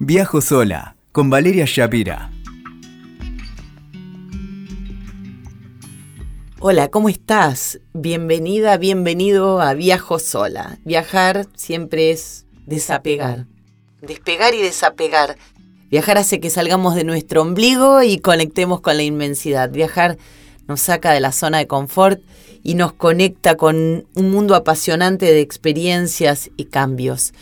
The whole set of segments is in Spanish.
Viajo sola con Valeria Shapira. Hola, ¿cómo estás? Bienvenida, bienvenido a Viajo sola. Viajar siempre es desapegar. Despegar y desapegar. Viajar hace que salgamos de nuestro ombligo y conectemos con la inmensidad. Viajar nos saca de la zona de confort y nos conecta con un mundo apasionante de experiencias y cambios.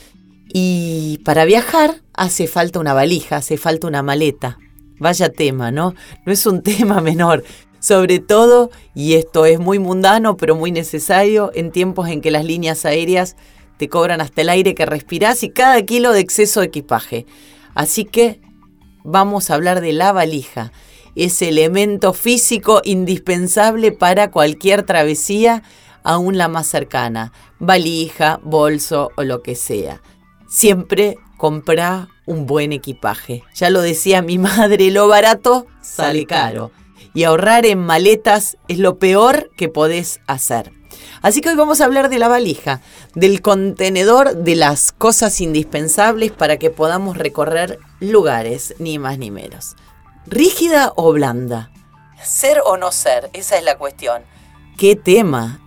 Y para viajar hace falta una valija, hace falta una maleta. Vaya tema, ¿no? No es un tema menor. Sobre todo, y esto es muy mundano, pero muy necesario, en tiempos en que las líneas aéreas te cobran hasta el aire que respirás y cada kilo de exceso de equipaje. Así que vamos a hablar de la valija, ese elemento físico indispensable para cualquier travesía, aún la más cercana, valija, bolso o lo que sea siempre compra un buen equipaje. Ya lo decía mi madre, lo barato sale caro. Y ahorrar en maletas es lo peor que podés hacer. Así que hoy vamos a hablar de la valija, del contenedor de las cosas indispensables para que podamos recorrer lugares, ni más ni menos. ¿Rígida o blanda? Ser o no ser, esa es la cuestión. ¿Qué tema?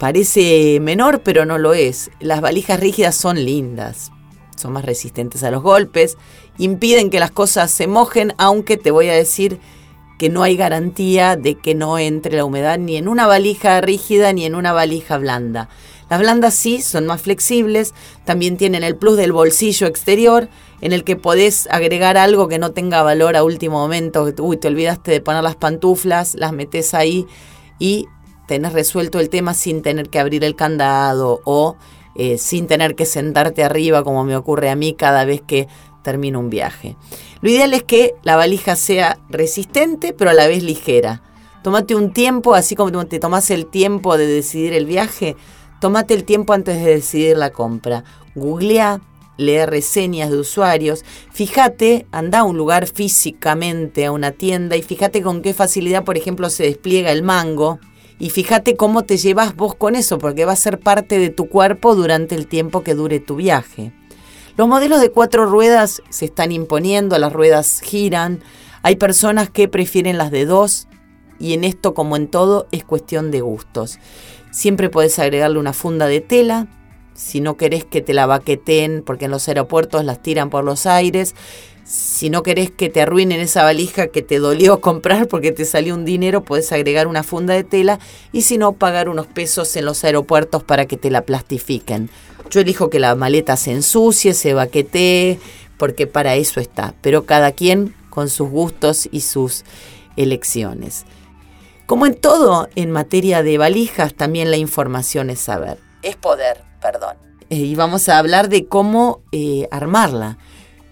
Parece menor, pero no lo es. Las valijas rígidas son lindas, son más resistentes a los golpes, impiden que las cosas se mojen, aunque te voy a decir que no hay garantía de que no entre la humedad ni en una valija rígida ni en una valija blanda. Las blandas sí son más flexibles, también tienen el plus del bolsillo exterior, en el que podés agregar algo que no tenga valor a último momento. Uy, te olvidaste de poner las pantuflas, las metes ahí y tenés resuelto el tema sin tener que abrir el candado o eh, sin tener que sentarte arriba como me ocurre a mí cada vez que termino un viaje. Lo ideal es que la valija sea resistente pero a la vez ligera. Tómate un tiempo, así como te tomas el tiempo de decidir el viaje, tómate el tiempo antes de decidir la compra. Googlea, lee reseñas de usuarios, fíjate, anda a un lugar físicamente, a una tienda y fíjate con qué facilidad, por ejemplo, se despliega el mango y fíjate cómo te llevas vos con eso, porque va a ser parte de tu cuerpo durante el tiempo que dure tu viaje. Los modelos de cuatro ruedas se están imponiendo, las ruedas giran, hay personas que prefieren las de dos y en esto como en todo es cuestión de gustos. Siempre puedes agregarle una funda de tela, si no querés que te la baqueten, porque en los aeropuertos las tiran por los aires, si no querés que te arruinen esa valija que te dolió comprar porque te salió un dinero, puedes agregar una funda de tela y si no, pagar unos pesos en los aeropuertos para que te la plastifiquen. Yo elijo que la maleta se ensucie, se baquetee, porque para eso está, pero cada quien con sus gustos y sus elecciones. Como en todo en materia de valijas, también la información es saber, es poder, perdón. Eh, y vamos a hablar de cómo eh, armarla.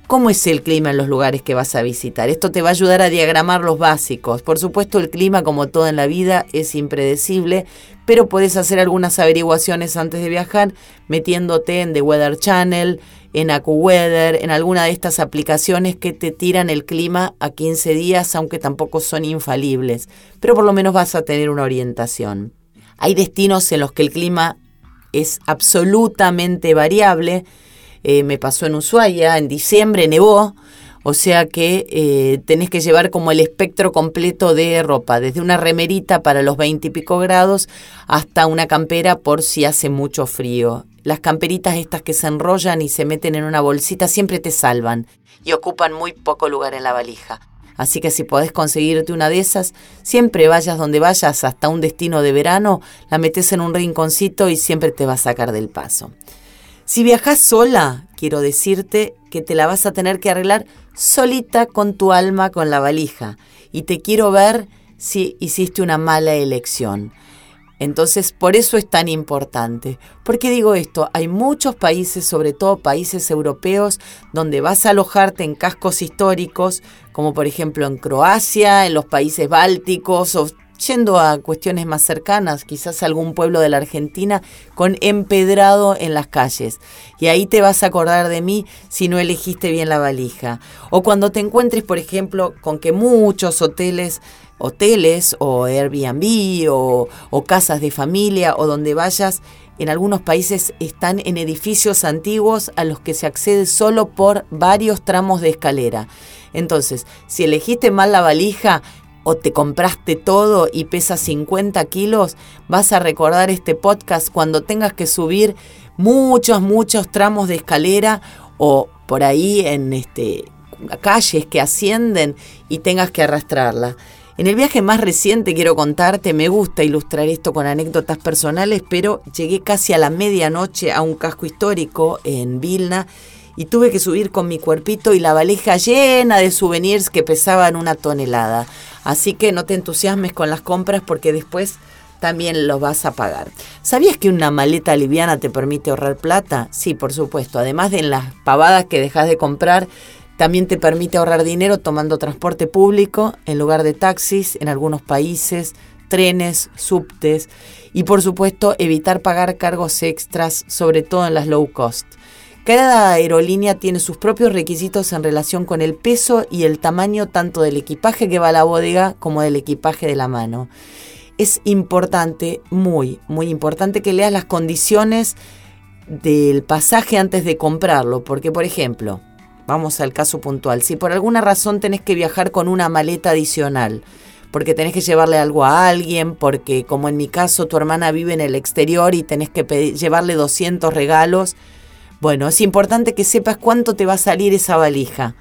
¿Cómo es el clima en los lugares que vas a visitar? Esto te va a ayudar a diagramar los básicos. Por supuesto, el clima, como todo en la vida, es impredecible, pero puedes hacer algunas averiguaciones antes de viajar metiéndote en The Weather Channel, en AccuWeather, en alguna de estas aplicaciones que te tiran el clima a 15 días, aunque tampoco son infalibles, pero por lo menos vas a tener una orientación. Hay destinos en los que el clima es absolutamente variable, eh, me pasó en Ushuaia, en diciembre nevó, o sea que eh, tenés que llevar como el espectro completo de ropa, desde una remerita para los 20 y pico grados hasta una campera por si hace mucho frío. Las camperitas estas que se enrollan y se meten en una bolsita siempre te salvan y ocupan muy poco lugar en la valija. Así que si podés conseguirte una de esas, siempre vayas donde vayas hasta un destino de verano, la metes en un rinconcito y siempre te va a sacar del paso. Si viajas sola, quiero decirte que te la vas a tener que arreglar solita con tu alma, con la valija. Y te quiero ver si hiciste una mala elección. Entonces, por eso es tan importante. ¿Por qué digo esto? Hay muchos países, sobre todo países europeos, donde vas a alojarte en cascos históricos, como por ejemplo en Croacia, en los países bálticos o yendo a cuestiones más cercanas, quizás algún pueblo de la Argentina con empedrado en las calles. Y ahí te vas a acordar de mí si no elegiste bien la valija. O cuando te encuentres, por ejemplo, con que muchos hoteles hoteles o Airbnb o, casas de familia o donde vayas en algunos países están en edificios antiguos a los que se accede solo por varios tramos de escalera. Entonces, si elegiste mal la valija o te compraste todo y pesa 50 kilos, vas a recordar este podcast cuando tengas que subir muchos, muchos tramos de escalera o por ahí en este, calles que ascienden y tengas que arrastrarla. En el viaje más reciente quiero contarte, me gusta ilustrar esto con anécdotas personales, pero llegué casi a la medianoche a un casco histórico en Vilna y tuve que subir con mi cuerpito y la valija llena de souvenirs que pesaban una tonelada. Así que no te entusiasmes con las compras porque después también los vas a pagar. ¿Sabías que una maleta liviana te permite ahorrar plata? Sí, por supuesto. Además de en las pavadas que dejas de comprar, también te permite ahorrar dinero tomando transporte público en lugar de taxis en algunos países, trenes, subtes y por supuesto evitar pagar cargos extras, sobre todo en las low cost. Cada aerolínea tiene sus propios requisitos en relación con el peso y el tamaño tanto del equipaje que va a la bodega como del equipaje de la mano. Es importante, muy, muy importante que leas las condiciones del pasaje antes de comprarlo, porque por ejemplo, Vamos al caso puntual. Si por alguna razón tenés que viajar con una maleta adicional, porque tenés que llevarle algo a alguien, porque como en mi caso tu hermana vive en el exterior y tenés que llevarle 200 regalos, bueno, es importante que sepas cuánto te va a salir esa valija.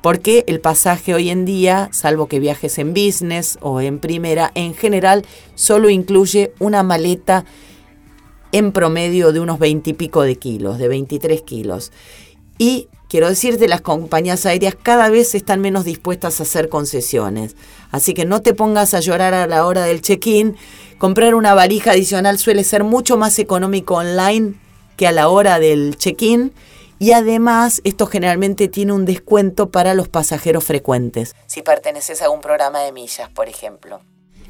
Porque el pasaje hoy en día, salvo que viajes en business o en primera, en general solo incluye una maleta en promedio de unos 20 y pico de kilos, de 23 kilos. Y quiero decirte, las compañías aéreas cada vez están menos dispuestas a hacer concesiones. Así que no te pongas a llorar a la hora del check-in. Comprar una valija adicional suele ser mucho más económico online que a la hora del check-in. Y además, esto generalmente tiene un descuento para los pasajeros frecuentes, si perteneces a un programa de millas, por ejemplo.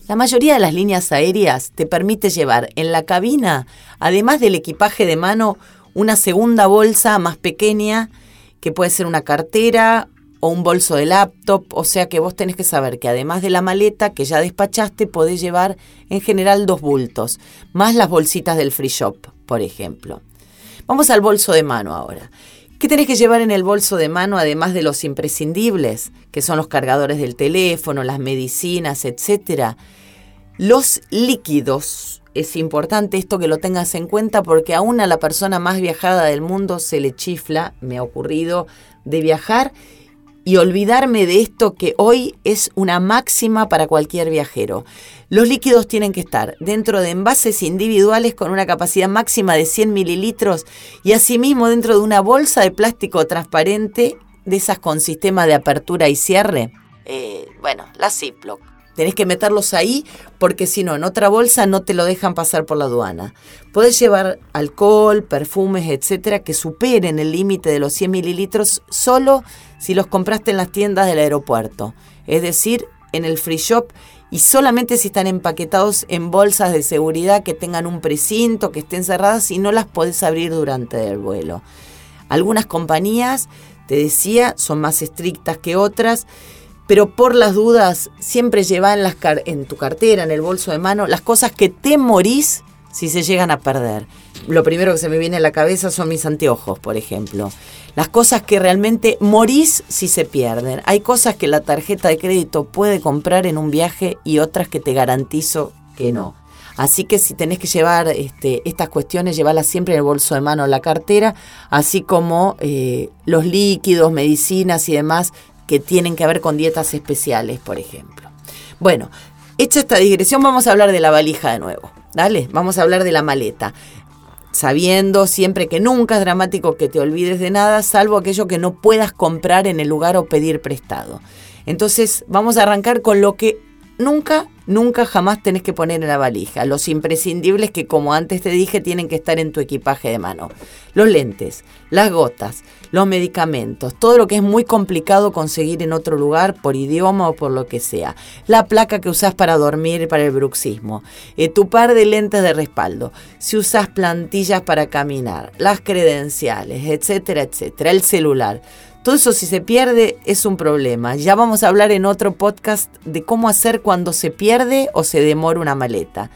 La mayoría de las líneas aéreas te permite llevar en la cabina, además del equipaje de mano, una segunda bolsa más pequeña que puede ser una cartera o un bolso de laptop, o sea que vos tenés que saber que además de la maleta que ya despachaste, podés llevar en general dos bultos, más las bolsitas del free shop, por ejemplo. Vamos al bolso de mano ahora. ¿Qué tenés que llevar en el bolso de mano además de los imprescindibles, que son los cargadores del teléfono, las medicinas, etcétera? Los líquidos es importante esto que lo tengas en cuenta porque aún a la persona más viajada del mundo se le chifla, me ha ocurrido, de viajar y olvidarme de esto que hoy es una máxima para cualquier viajero. Los líquidos tienen que estar dentro de envases individuales con una capacidad máxima de 100 mililitros y asimismo dentro de una bolsa de plástico transparente de esas con sistema de apertura y cierre. Eh, bueno, la Ziploc Tenés que meterlos ahí porque si no, en otra bolsa no te lo dejan pasar por la aduana. Podés llevar alcohol, perfumes, etcétera, que superen el límite de los 100 mililitros solo si los compraste en las tiendas del aeropuerto. Es decir, en el free shop y solamente si están empaquetados en bolsas de seguridad que tengan un precinto, que estén cerradas y no las podés abrir durante el vuelo. Algunas compañías, te decía, son más estrictas que otras pero por las dudas siempre lleva en, las tu cartera, en el bolso de mano, las cosas que te morís si se llegan a perder. Lo primero que se me viene a la cabeza son mis anteojos, por ejemplo. Las cosas que realmente morís si se pierden. Hay cosas que la tarjeta de crédito puede comprar en un viaje y otras que te garantizo que no. Así que si tenés que llevar este, estas cuestiones, llevarlas siempre en el bolso de mano, en la cartera, así como eh, los líquidos, medicinas y demás que tienen que ver con dietas especiales, por ejemplo. Bueno, hecha esta digresión, vamos a hablar de la valija de nuevo. Dale, vamos a hablar de la maleta. Sabiendo siempre que nunca es dramático que te olvides de nada, salvo aquello que no puedas comprar en el lugar o pedir prestado. Entonces, vamos a arrancar con lo que nunca, nunca jamás tenés que poner en la valija. Los imprescindibles que, como antes te dije, tienen que estar en tu equipaje de mano. Los lentes, las gotas, los medicamentos, todo lo que es muy complicado conseguir en otro lugar por idioma o por lo que sea. La placa que usás para dormir para el bruxismo. Eh, tu par de lentes de respaldo. Si usas plantillas para caminar. Las credenciales, etcétera, etcétera. El celular todo eso si se pierde es un problema. Ya vamos a hablar en otro podcast de cómo hacer cuando se pierde o se demora una maleta.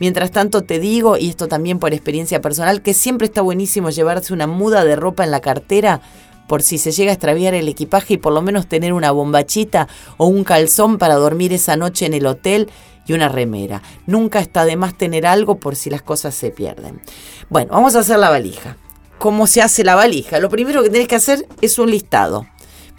Mientras tanto te digo, y esto también por experiencia personal, que siempre está buenísimo llevarse una muda de ropa en la cartera por si se llega a extraviar el equipaje y por lo menos tener una bombachita o un calzón para dormir esa noche en el hotel y una remera. Nunca está de más tener algo por si las cosas se pierden. Bueno, vamos a hacer la valija. ¿Cómo se hace la valija? Lo primero que tenés que hacer es un listado.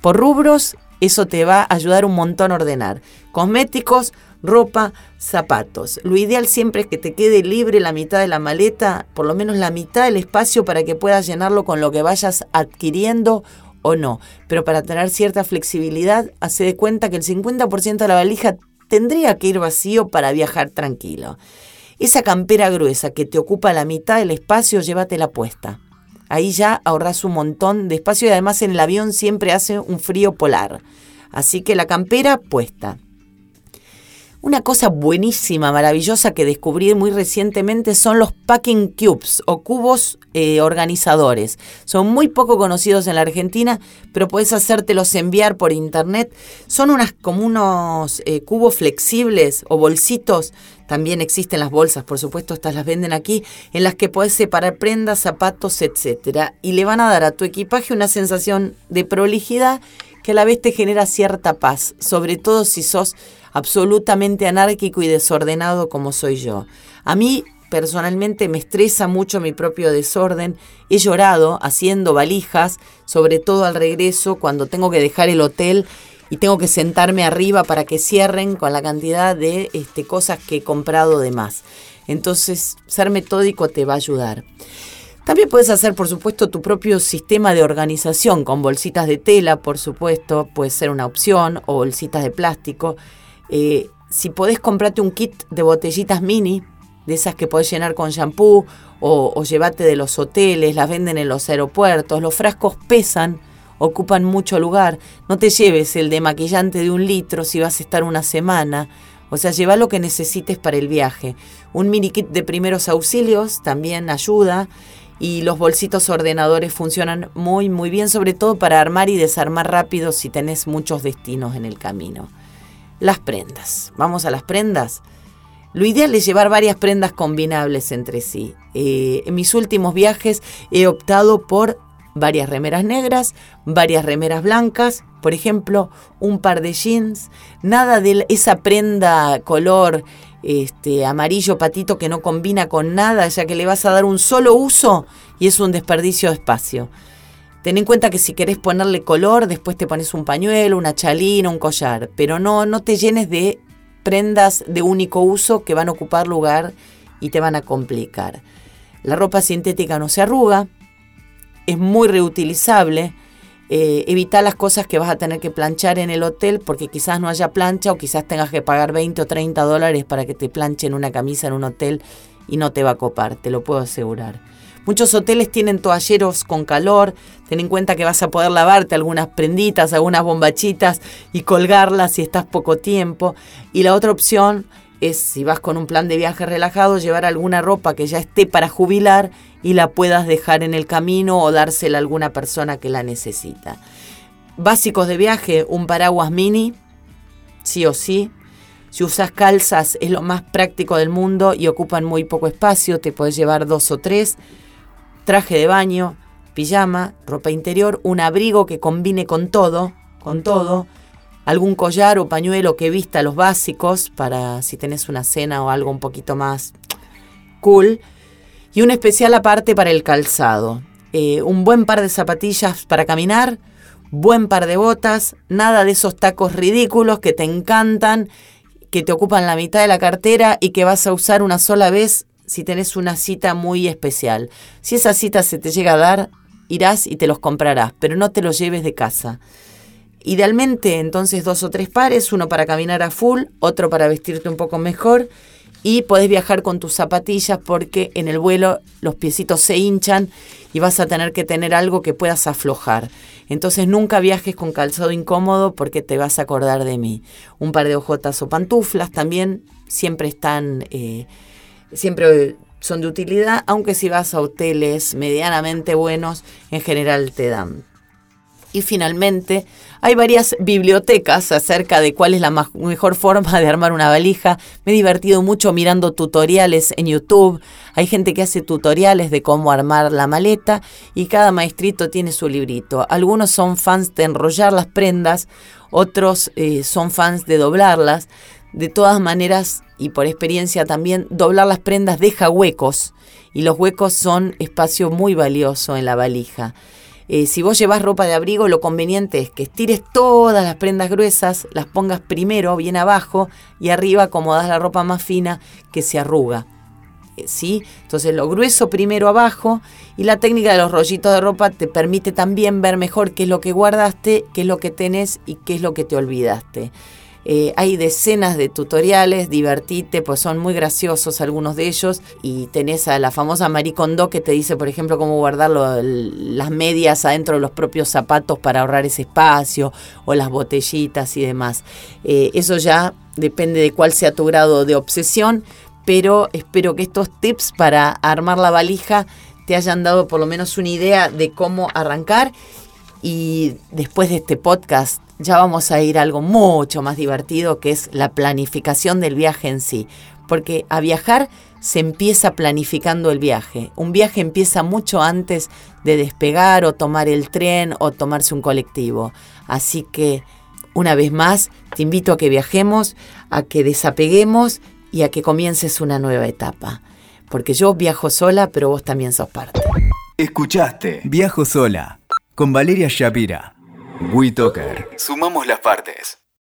Por rubros, eso te va a ayudar un montón a ordenar. Cosméticos, ropa, zapatos. Lo ideal siempre es que te quede libre la mitad de la maleta, por lo menos la mitad del espacio para que puedas llenarlo con lo que vayas adquiriendo o no. Pero para tener cierta flexibilidad, hace de cuenta que el 50% de la valija tendría que ir vacío para viajar tranquilo. Esa campera gruesa que te ocupa la mitad del espacio, llévatela puesta. Ahí ya ahorras un montón de espacio y además en el avión siempre hace un frío polar. Así que la campera puesta. Una cosa buenísima, maravillosa que descubrí muy recientemente son los packing cubes o cubos eh, organizadores. Son muy poco conocidos en la Argentina, pero puedes hacértelos enviar por internet. Son unas como unos eh, cubos flexibles o bolsitos. También existen las bolsas, por supuesto, estas las venden aquí, en las que puedes separar prendas, zapatos, etc. Y le van a dar a tu equipaje una sensación de prolijidad que a la vez te genera cierta paz, sobre todo si sos absolutamente anárquico y desordenado como soy yo. A mí personalmente me estresa mucho mi propio desorden. He llorado haciendo valijas, sobre todo al regreso, cuando tengo que dejar el hotel y tengo que sentarme arriba para que cierren con la cantidad de este, cosas que he comprado de más. Entonces, ser metódico te va a ayudar. También puedes hacer, por supuesto, tu propio sistema de organización con bolsitas de tela, por supuesto, puede ser una opción, o bolsitas de plástico. Eh, si podés comprarte un kit de botellitas mini, de esas que podés llenar con shampoo o, o llevarte de los hoteles, las venden en los aeropuertos, los frascos pesan, ocupan mucho lugar. No te lleves el de maquillante de un litro si vas a estar una semana. O sea, lleva lo que necesites para el viaje. Un mini kit de primeros auxilios también ayuda. Y los bolsitos ordenadores funcionan muy, muy bien, sobre todo para armar y desarmar rápido si tenés muchos destinos en el camino. Las prendas. Vamos a las prendas. Lo ideal es llevar varias prendas combinables entre sí. Eh, en mis últimos viajes he optado por varias remeras negras, varias remeras blancas, por ejemplo, un par de jeans, nada de esa prenda color este, amarillo patito que no combina con nada, ya que le vas a dar un solo uso y es un desperdicio de espacio. Ten en cuenta que si querés ponerle color, después te pones un pañuelo, una chalina, un collar, pero no, no te llenes de prendas de único uso que van a ocupar lugar y te van a complicar. La ropa sintética no se arruga, es muy reutilizable. Eh, evita las cosas que vas a tener que planchar en el hotel porque quizás no haya plancha o quizás tengas que pagar 20 o 30 dólares para que te planchen una camisa en un hotel y no te va a copar, te lo puedo asegurar. Muchos hoteles tienen toalleros con calor. Ten en cuenta que vas a poder lavarte algunas prenditas, algunas bombachitas y colgarlas si estás poco tiempo. Y la otra opción es, si vas con un plan de viaje relajado, llevar alguna ropa que ya esté para jubilar y la puedas dejar en el camino o dársela a alguna persona que la necesita. Básicos de viaje, un paraguas mini, sí o sí. Si usas calzas es lo más práctico del mundo y ocupan muy poco espacio, te puedes llevar dos o tres traje de baño, pijama, ropa interior, un abrigo que combine con todo, con todo, algún collar o pañuelo que vista los básicos para si tenés una cena o algo un poquito más cool, y un especial aparte para el calzado. Eh, un buen par de zapatillas para caminar, buen par de botas, nada de esos tacos ridículos que te encantan, que te ocupan la mitad de la cartera y que vas a usar una sola vez si tenés una cita muy especial. Si esa cita se te llega a dar, irás y te los comprarás, pero no te los lleves de casa. Idealmente, entonces, dos o tres pares, uno para caminar a full, otro para vestirte un poco mejor y podés viajar con tus zapatillas porque en el vuelo los piecitos se hinchan y vas a tener que tener algo que puedas aflojar. Entonces nunca viajes con calzado incómodo porque te vas a acordar de mí. Un par de ojotas o pantuflas también siempre están... Eh, siempre son de utilidad, aunque si vas a hoteles medianamente buenos, en general te dan. Y finalmente, hay varias bibliotecas acerca de cuál es la mejor forma de armar una valija. Me he divertido mucho mirando tutoriales en YouTube. Hay gente que hace tutoriales de cómo armar la maleta y cada maestrito tiene su librito. Algunos son fans de enrollar las prendas, otros eh, son fans de doblarlas. De todas maneras, y por experiencia también, doblar las prendas deja huecos y los huecos son espacio muy valioso en la valija. Eh, si vos llevas ropa de abrigo, lo conveniente es que estires todas las prendas gruesas, las pongas primero bien abajo y arriba acomodas la ropa más fina que se arruga. Eh, ¿Sí? Entonces lo grueso primero abajo y la técnica de los rollitos de ropa te permite también ver mejor qué es lo que guardaste, qué es lo que tenés y qué es lo que te olvidaste. Eh, hay decenas de tutoriales, divertite, pues son muy graciosos algunos de ellos. Y tenés a la famosa Marie Kondo que te dice, por ejemplo, cómo guardar las medias adentro de los propios zapatos para ahorrar ese espacio, o las botellitas y demás. Eh, eso ya depende de cuál sea tu grado de obsesión, pero espero que estos tips para armar la valija te hayan dado por lo menos una idea de cómo arrancar. Y después de este podcast ya vamos a ir a algo mucho más divertido que es la planificación del viaje en sí. Porque a viajar se empieza planificando el viaje. Un viaje empieza mucho antes de despegar o tomar el tren o tomarse un colectivo. Así que, una vez más, te invito a que viajemos, a que desapeguemos y a que comiences una nueva etapa. Porque yo viajo sola, pero vos también sos parte. Escuchaste Viajo sola con Valeria Shapira. Sumamos las partes.